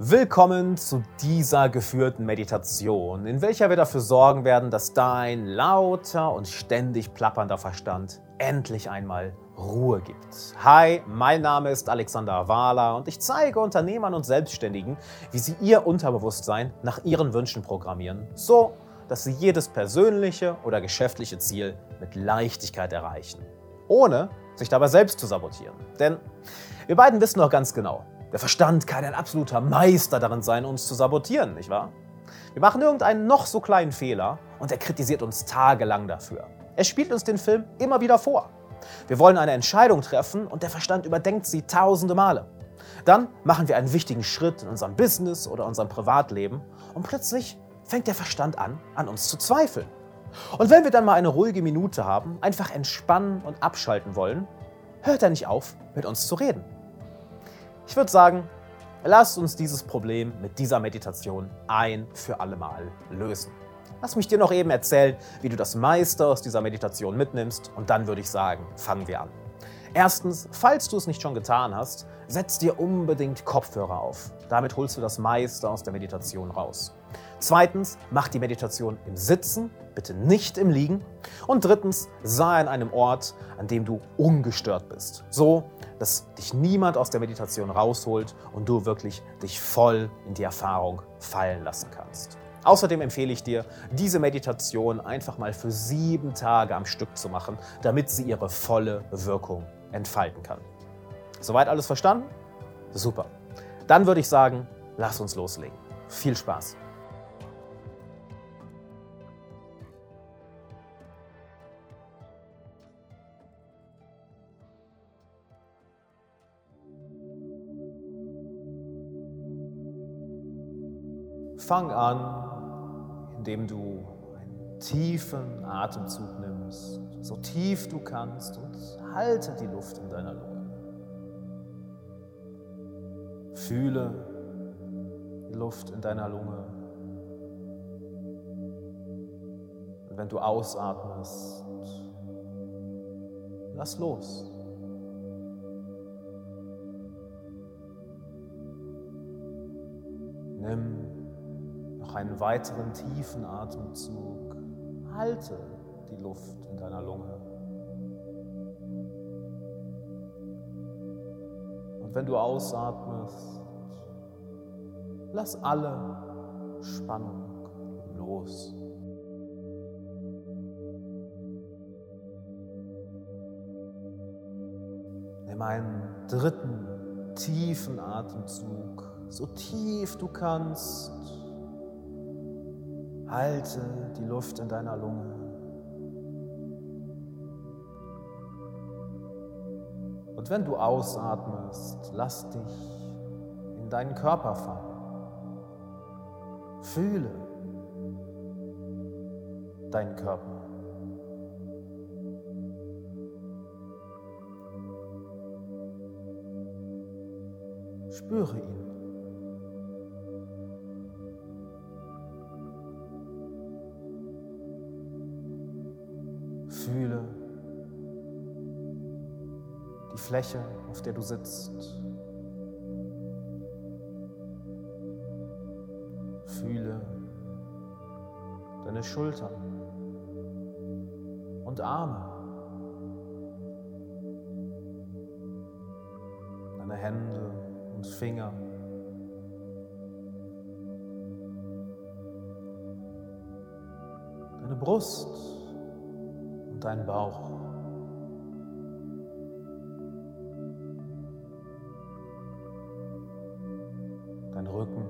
Willkommen zu dieser geführten Meditation, in welcher wir dafür sorgen werden, dass dein lauter und ständig plappernder Verstand endlich einmal Ruhe gibt. Hi, mein Name ist Alexander Wahler und ich zeige Unternehmern und Selbstständigen, wie sie ihr Unterbewusstsein nach ihren Wünschen programmieren, so dass sie jedes persönliche oder geschäftliche Ziel mit Leichtigkeit erreichen, ohne sich dabei selbst zu sabotieren. Denn wir beiden wissen doch ganz genau, der Verstand kann ein absoluter Meister darin sein, uns zu sabotieren, nicht wahr? Wir machen irgendeinen noch so kleinen Fehler und er kritisiert uns tagelang dafür. Er spielt uns den Film immer wieder vor. Wir wollen eine Entscheidung treffen und der Verstand überdenkt sie tausende Male. Dann machen wir einen wichtigen Schritt in unserem Business oder unserem Privatleben und plötzlich fängt der Verstand an, an uns zu zweifeln. Und wenn wir dann mal eine ruhige Minute haben, einfach entspannen und abschalten wollen, hört er nicht auf, mit uns zu reden. Ich würde sagen, lasst uns dieses Problem mit dieser Meditation ein für alle Mal lösen. Lass mich dir noch eben erzählen, wie du das meiste aus dieser Meditation mitnimmst und dann würde ich sagen, fangen wir an. Erstens, falls du es nicht schon getan hast, setz dir unbedingt Kopfhörer auf. Damit holst du das meiste aus der Meditation raus. Zweitens, mach die Meditation im Sitzen, bitte nicht im Liegen. Und drittens, sei an einem Ort, an dem du ungestört bist. So, dass dich niemand aus der Meditation rausholt und du wirklich dich voll in die Erfahrung fallen lassen kannst. Außerdem empfehle ich dir, diese Meditation einfach mal für sieben Tage am Stück zu machen, damit sie ihre volle Wirkung entfalten kann. Soweit alles verstanden? Super. Dann würde ich sagen, lass uns loslegen. Viel Spaß! Fang an, indem du einen tiefen Atemzug nimmst, so tief du kannst und halte die Luft in deiner Lunge. Fühle die Luft in deiner Lunge. Und wenn du ausatmest, lass los. Nimm einen weiteren tiefen Atemzug. Halte die Luft in deiner Lunge. Und wenn du ausatmest, lass alle Spannung los. Nimm einen dritten tiefen Atemzug, so tief du kannst. Halte die Luft in deiner Lunge. Und wenn du ausatmest, lass dich in deinen Körper fallen. Fühle deinen Körper. Spüre ihn. Fläche, auf der du sitzt. Fühle deine Schultern und Arme, deine Hände und Finger. Deine Brust und deinen Bauch. Rücken.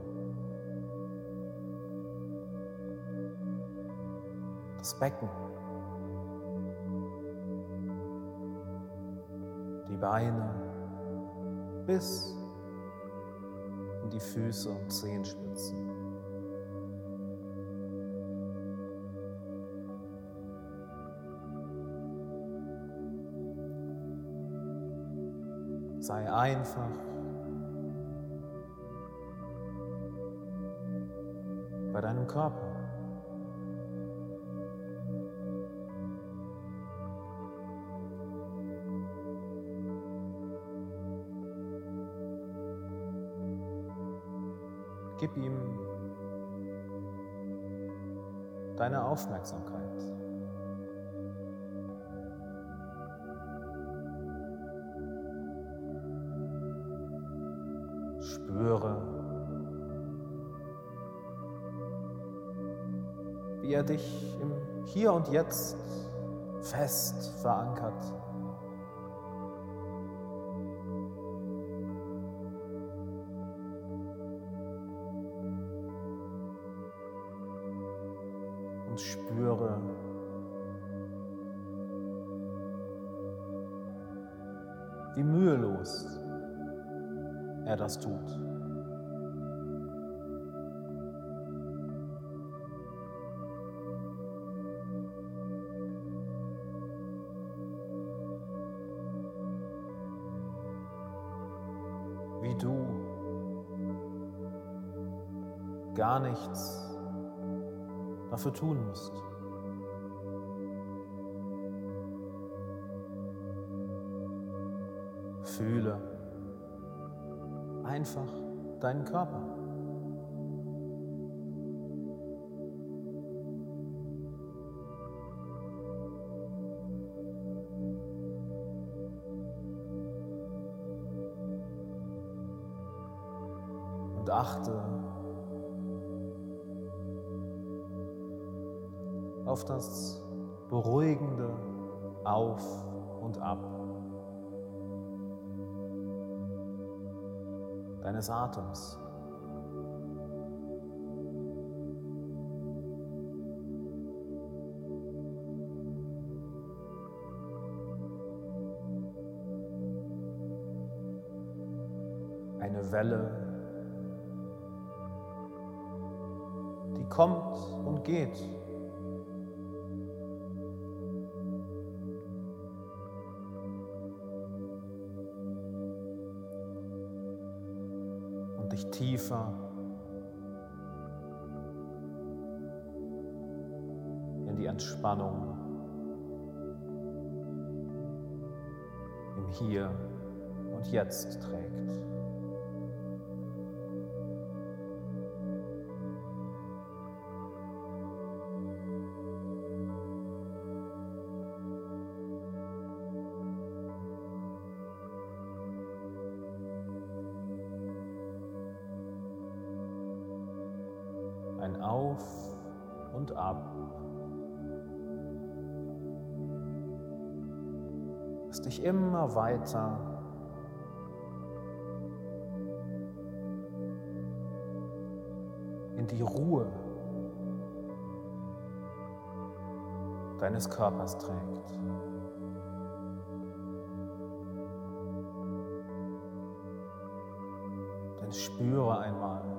Das Becken. Die Beine bis in die Füße und Zehenspitzen. Sei einfach bei deinem Körper. gib ihm deine Aufmerksamkeit. Dich im Hier und Jetzt fest verankert. Und spüre, wie mühelos er das tut. Wie du gar nichts dafür tun musst. Fühle einfach deinen Körper. Achte auf das beruhigende Auf und Ab. deines Atems. Eine Welle, kommt und geht. und dich tiefer in die Entspannung im Hier und Jetzt trägt. Auf und Ab, das dich immer weiter in die Ruhe deines Körpers trägt. Denn spüre einmal,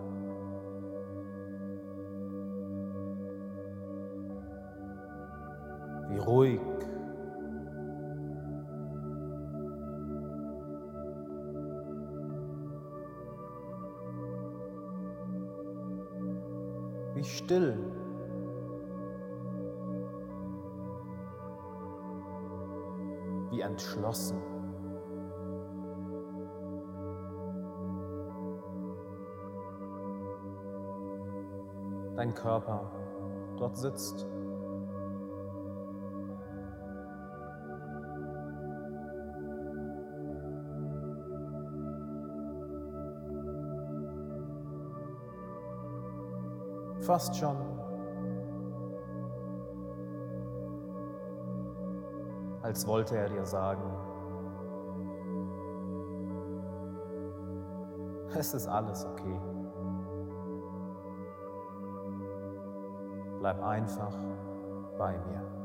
ruhig. Wie still. Wie entschlossen. Dein Körper dort sitzt. Fast schon als wollte er dir sagen, es ist alles okay. Bleib einfach bei mir.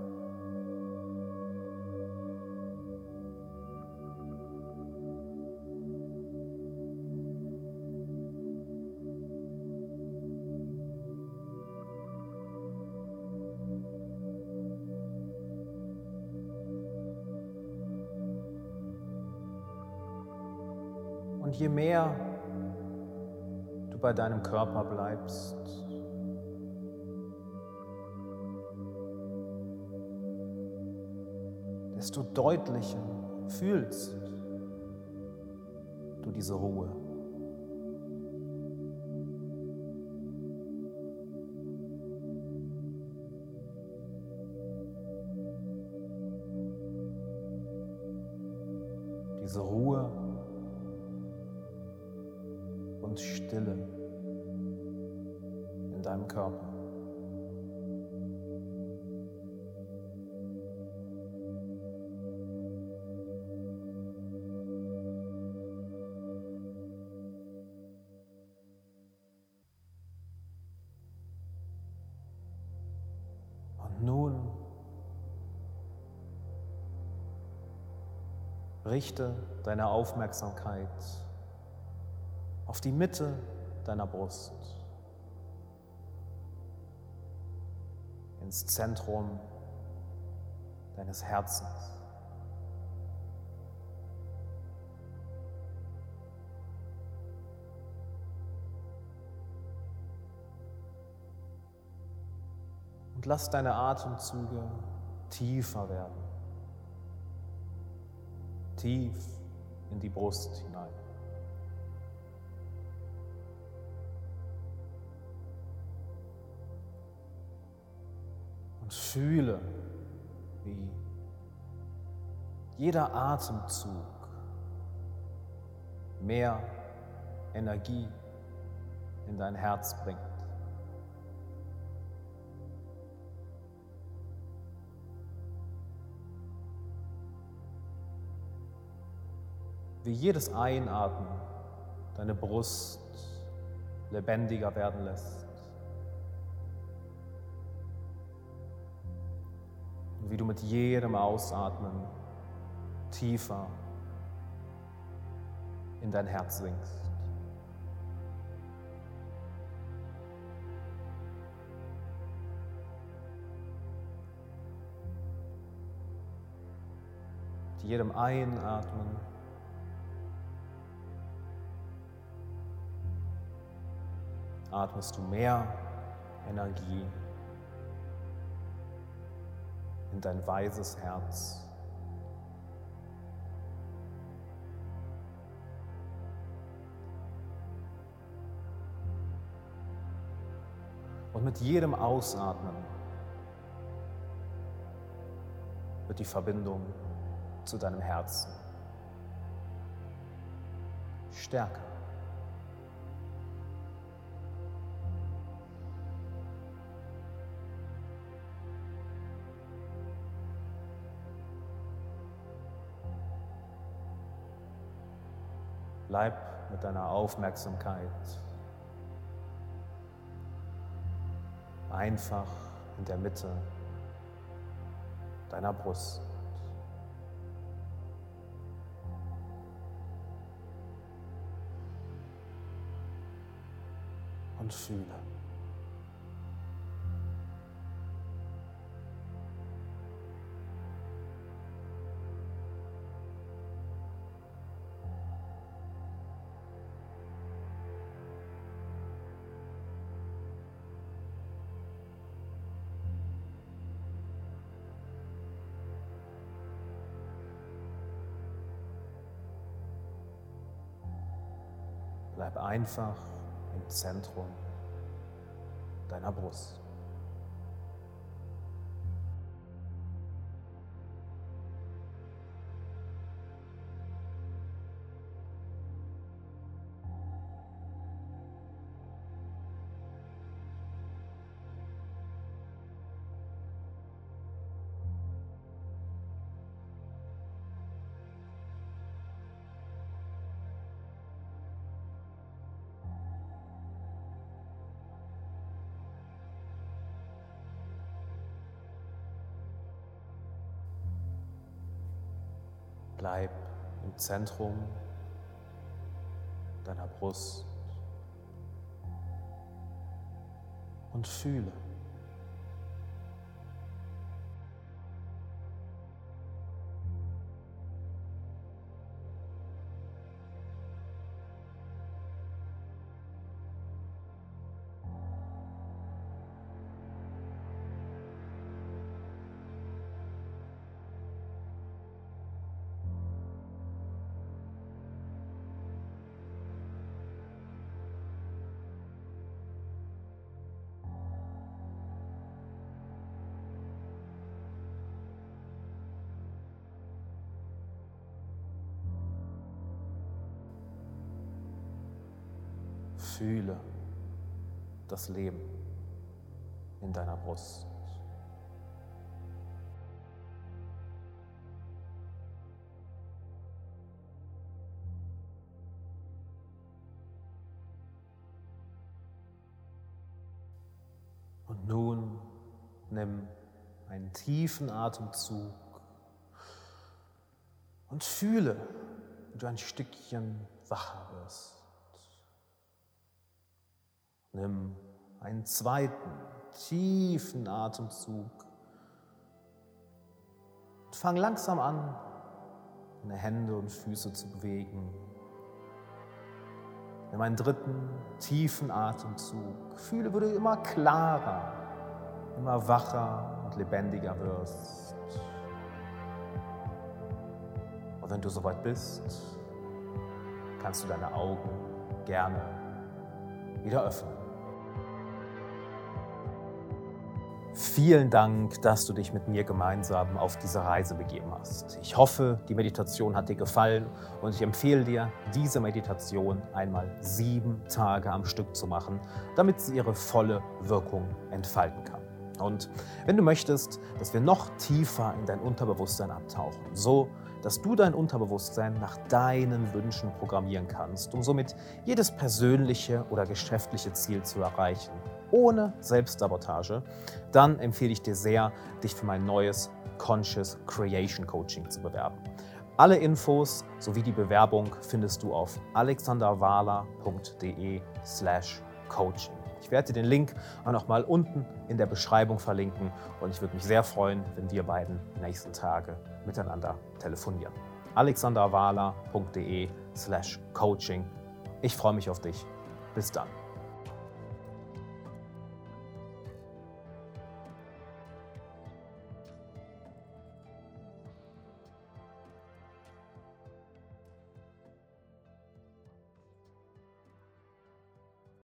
Je mehr du bei deinem Körper bleibst, desto deutlicher fühlst du diese Ruhe. Richte deine Aufmerksamkeit auf die Mitte deiner Brust, ins Zentrum deines Herzens. Und lass deine Atemzüge tiefer werden tief in die Brust hinein. Und fühle, wie jeder Atemzug mehr Energie in dein Herz bringt. Wie jedes Einatmen deine Brust lebendiger werden lässt. Und wie du mit jedem Ausatmen tiefer in dein Herz sinkst. Mit jedem Einatmen atmest du mehr Energie in dein weises Herz. Und mit jedem Ausatmen wird die Verbindung zu deinem Herzen stärker. Bleib mit deiner Aufmerksamkeit einfach in der Mitte deiner Brust. Und fühle. Bleib einfach im Zentrum deiner Brust. Bleib im Zentrum deiner Brust und fühle. Fühle das Leben in deiner Brust. Und nun nimm einen tiefen Atemzug und fühle, wie du ein Stückchen wacher wirst. Nimm einen zweiten tiefen Atemzug und fang langsam an, deine Hände und Füße zu bewegen. Nimm einen dritten tiefen Atemzug. Fühle, wie du immer klarer, immer wacher und lebendiger wirst. Und wenn du soweit bist, kannst du deine Augen gerne wieder öffnen. Vielen Dank, dass du dich mit mir gemeinsam auf diese Reise begeben hast. Ich hoffe, die Meditation hat dir gefallen und ich empfehle dir, diese Meditation einmal sieben Tage am Stück zu machen, damit sie ihre volle Wirkung entfalten kann. Und wenn du möchtest, dass wir noch tiefer in dein Unterbewusstsein abtauchen, so dass du dein Unterbewusstsein nach deinen Wünschen programmieren kannst, um somit jedes persönliche oder geschäftliche Ziel zu erreichen, ohne Selbstsabotage, dann empfehle ich dir sehr, dich für mein neues Conscious Creation Coaching zu bewerben. Alle Infos sowie die Bewerbung findest du auf alexanderwala.de/coaching. Ich werde dir den Link auch noch mal unten in der Beschreibung verlinken und ich würde mich sehr freuen, wenn wir beiden nächsten Tage miteinander telefonieren. alexanderwala.de/coaching. Ich freue mich auf dich. Bis dann.